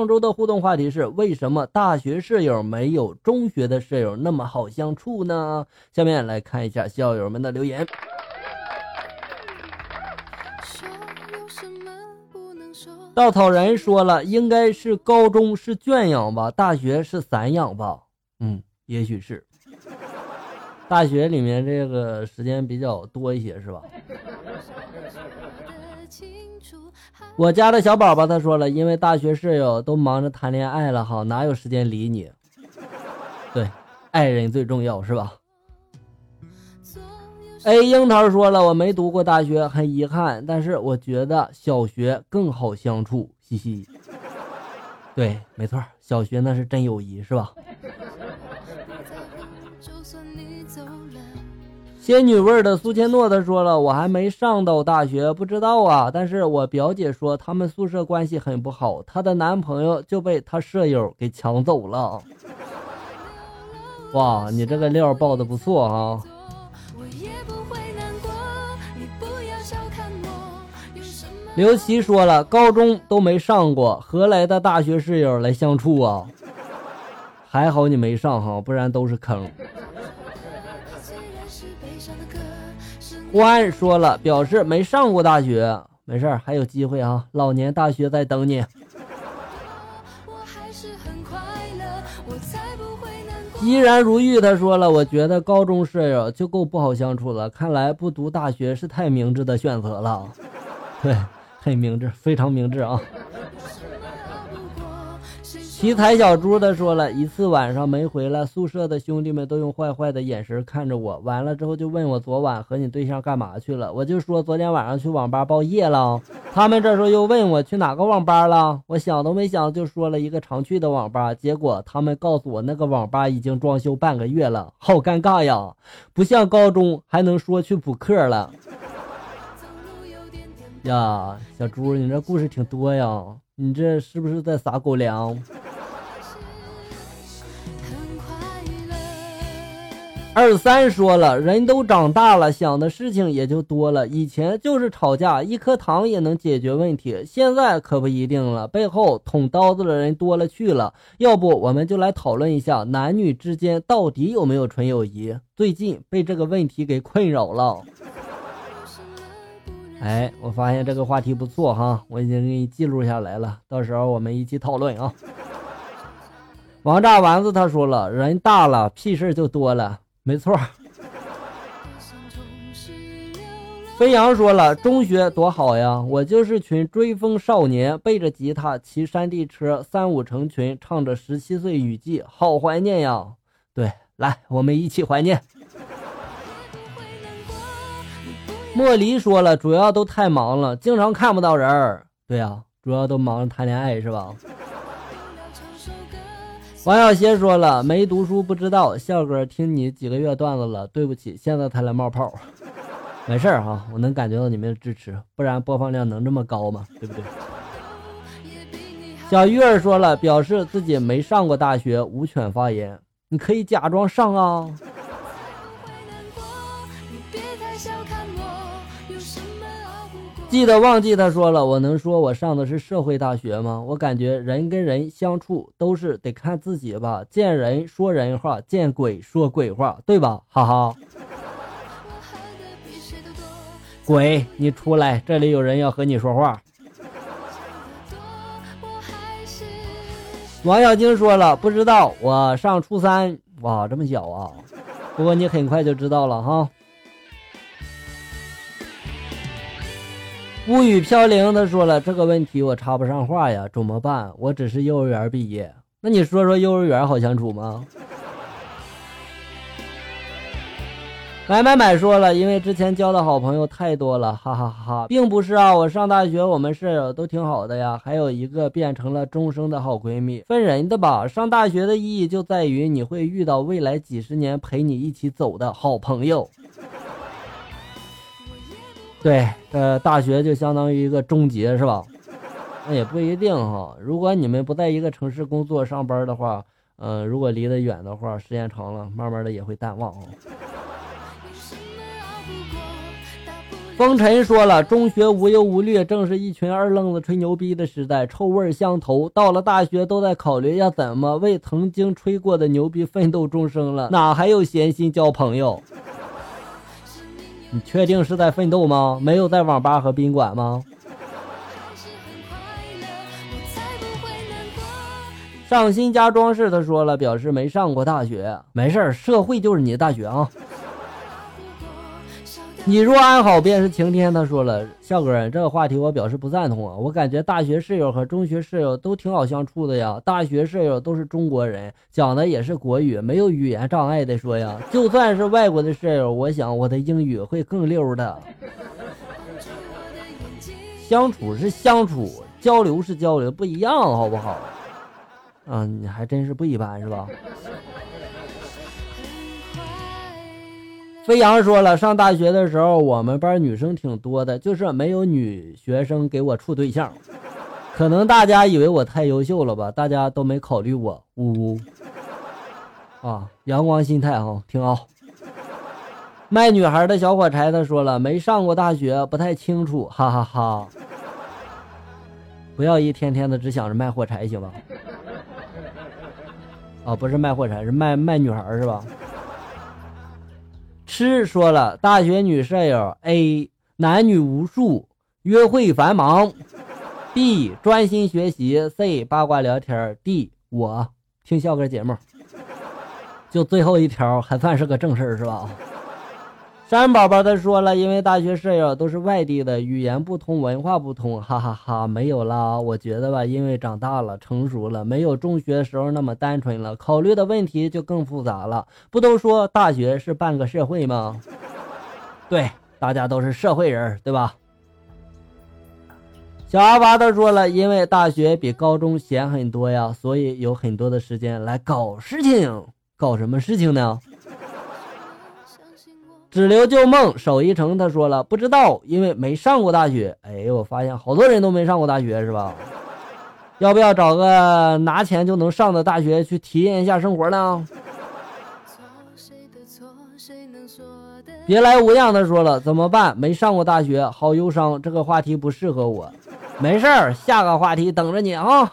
上周的互动话题是：为什么大学舍友没有中学的舍友那么好相处呢？下面来看一下校友们的留言。稻草人说了，应该是高中是圈养吧，大学是散养吧？嗯，也许是。大学里面这个时间比较多一些，是吧？我家的小宝宝他说了，因为大学室友都忙着谈恋爱了，哈，哪有时间理你？对，爱人最重要，是吧？A 樱桃说了，我没读过大学，很遗憾，但是我觉得小学更好相处，嘻嘻。对，没错，小学那是真友谊，是吧？仙女味的苏千诺他说了，我还没上到大学，不知道啊。但是我表姐说他们宿舍关系很不好，她的男朋友就被她舍友给抢走了。哇，你这个料爆的不错哈。刘琦说了，高中都没上过，何来的大学室友来相处啊？还好你没上哈，不然都是坑。欢说了，表示没上过大学，没事儿，还有机会啊！老年大学在等你。依然如玉，他说了，我觉得高中舍友就够不好相处了，看来不读大学是太明智的选择了。对，很明智，非常明智啊。奇才小猪的说了一次晚上没回来，宿舍的兄弟们都用坏坏的眼神看着我。完了之后就问我昨晚和你对象干嘛去了，我就说昨天晚上去网吧包夜了。他们这时候又问我去哪个网吧了，我想都没想就说了一个常去的网吧。结果他们告诉我那个网吧已经装修半个月了，好尴尬呀！不像高中还能说去补课了。呀，小猪，你这故事挺多呀，你这是不是在撒狗粮？二三说了，人都长大了，想的事情也就多了。以前就是吵架，一颗糖也能解决问题，现在可不一定了。背后捅刀子的人多了去了。要不，我们就来讨论一下，男女之间到底有没有纯友谊？最近被这个问题给困扰了。哎，我发现这个话题不错哈，我已经给你记录下来了，到时候我们一起讨论啊。王炸丸子他说了，人大了，屁事就多了。没错，飞扬说了，中学多好呀！我就是群追风少年，背着吉他骑山地车，三五成群，唱着《十七岁雨季》，好怀念呀！对，来，我们一起怀念。莫离说了，主要都太忙了，经常看不到人儿。对呀，主要都忙着谈恋爱是吧？王小邪说了，没读书不知道。笑哥听你几个月段子了，对不起，现在才来冒泡。没事儿哈，我能感觉到你们的支持，不然播放量能这么高吗？对不对？小鱼儿说了，表示自己没上过大学，无权发言。你可以假装上啊。记得忘记他说了，我能说我上的是社会大学吗？我感觉人跟人相处都是得看自己吧，见人说人话，见鬼说鬼话，对吧？哈哈。鬼，你出来，这里有人要和你说话。王小晶说了，不知道，我上初三，哇，这么小啊！不过你很快就知道了哈。乌雨飘零，他说了这个问题我插不上话呀，怎么办？我只是幼儿园毕业，那你说说幼儿园好相处吗？买买买说了，因为之前交的好朋友太多了，哈哈哈，并不是啊，我上大学我们舍友都挺好的呀，还有一个变成了终生的好闺蜜，分人的吧。上大学的意义就在于你会遇到未来几十年陪你一起走的好朋友。对，呃，大学就相当于一个终结，是吧？那也不一定哈。如果你们不在一个城市工作上班的话，嗯，如果离得远的话，时间长了，慢慢的也会淡忘啊。风尘说了，中学无忧无虑，正是一群二愣子吹牛逼的时代，臭味相投。到了大学，都在考虑要怎么为曾经吹过的牛逼奋斗终生了，哪还有闲心交朋友？你确定是在奋斗吗？没有在网吧和宾馆吗？上新家装饰，他说了，表示没上过大学，没事儿，社会就是你的大学啊。你若安好，便是晴天。他说了，笑哥，这个话题我表示不赞同啊。我感觉大学室友和中学室友都挺好相处的呀。大学室友都是中国人，讲的也是国语，没有语言障碍的说呀。就算是外国的室友，我想我的英语会更溜的。相处是相处，交流是交流，不一样，好不好？啊，你还真是不一般，是吧？飞扬说了，上大学的时候，我们班女生挺多的，就是没有女学生给我处对象。可能大家以为我太优秀了吧，大家都没考虑我。呜呜。啊，阳光心态哈，挺好。卖女孩的小火柴他说了，没上过大学，不太清楚，哈哈哈。不要一天天的只想着卖火柴，行吧？啊，不是卖火柴，是卖卖女孩是吧？诗说了，大学女舍友 A 男女无数，约会繁忙；B 专心学习；C 八卦聊天；D 我听笑哥节目。就最后一条还算是个正事是吧？山宝宝他说了，因为大学舍友都是外地的，语言不通，文化不通，哈哈哈，没有啦。我觉得吧，因为长大了，成熟了，没有中学时候那么单纯了，考虑的问题就更复杂了。不都说大学是半个社会吗？对，大家都是社会人，对吧？小阿巴他说了，因为大学比高中闲很多呀，所以有很多的时间来搞事情。搞什么事情呢？只留旧梦守一城，他说了不知道，因为没上过大学。哎，我发现好多人都没上过大学，是吧？要不要找个拿钱就能上的大学去体验一下生活呢？别来无恙他说了，怎么办？没上过大学，好忧伤。这个话题不适合我。没事儿，下个话题等着你啊。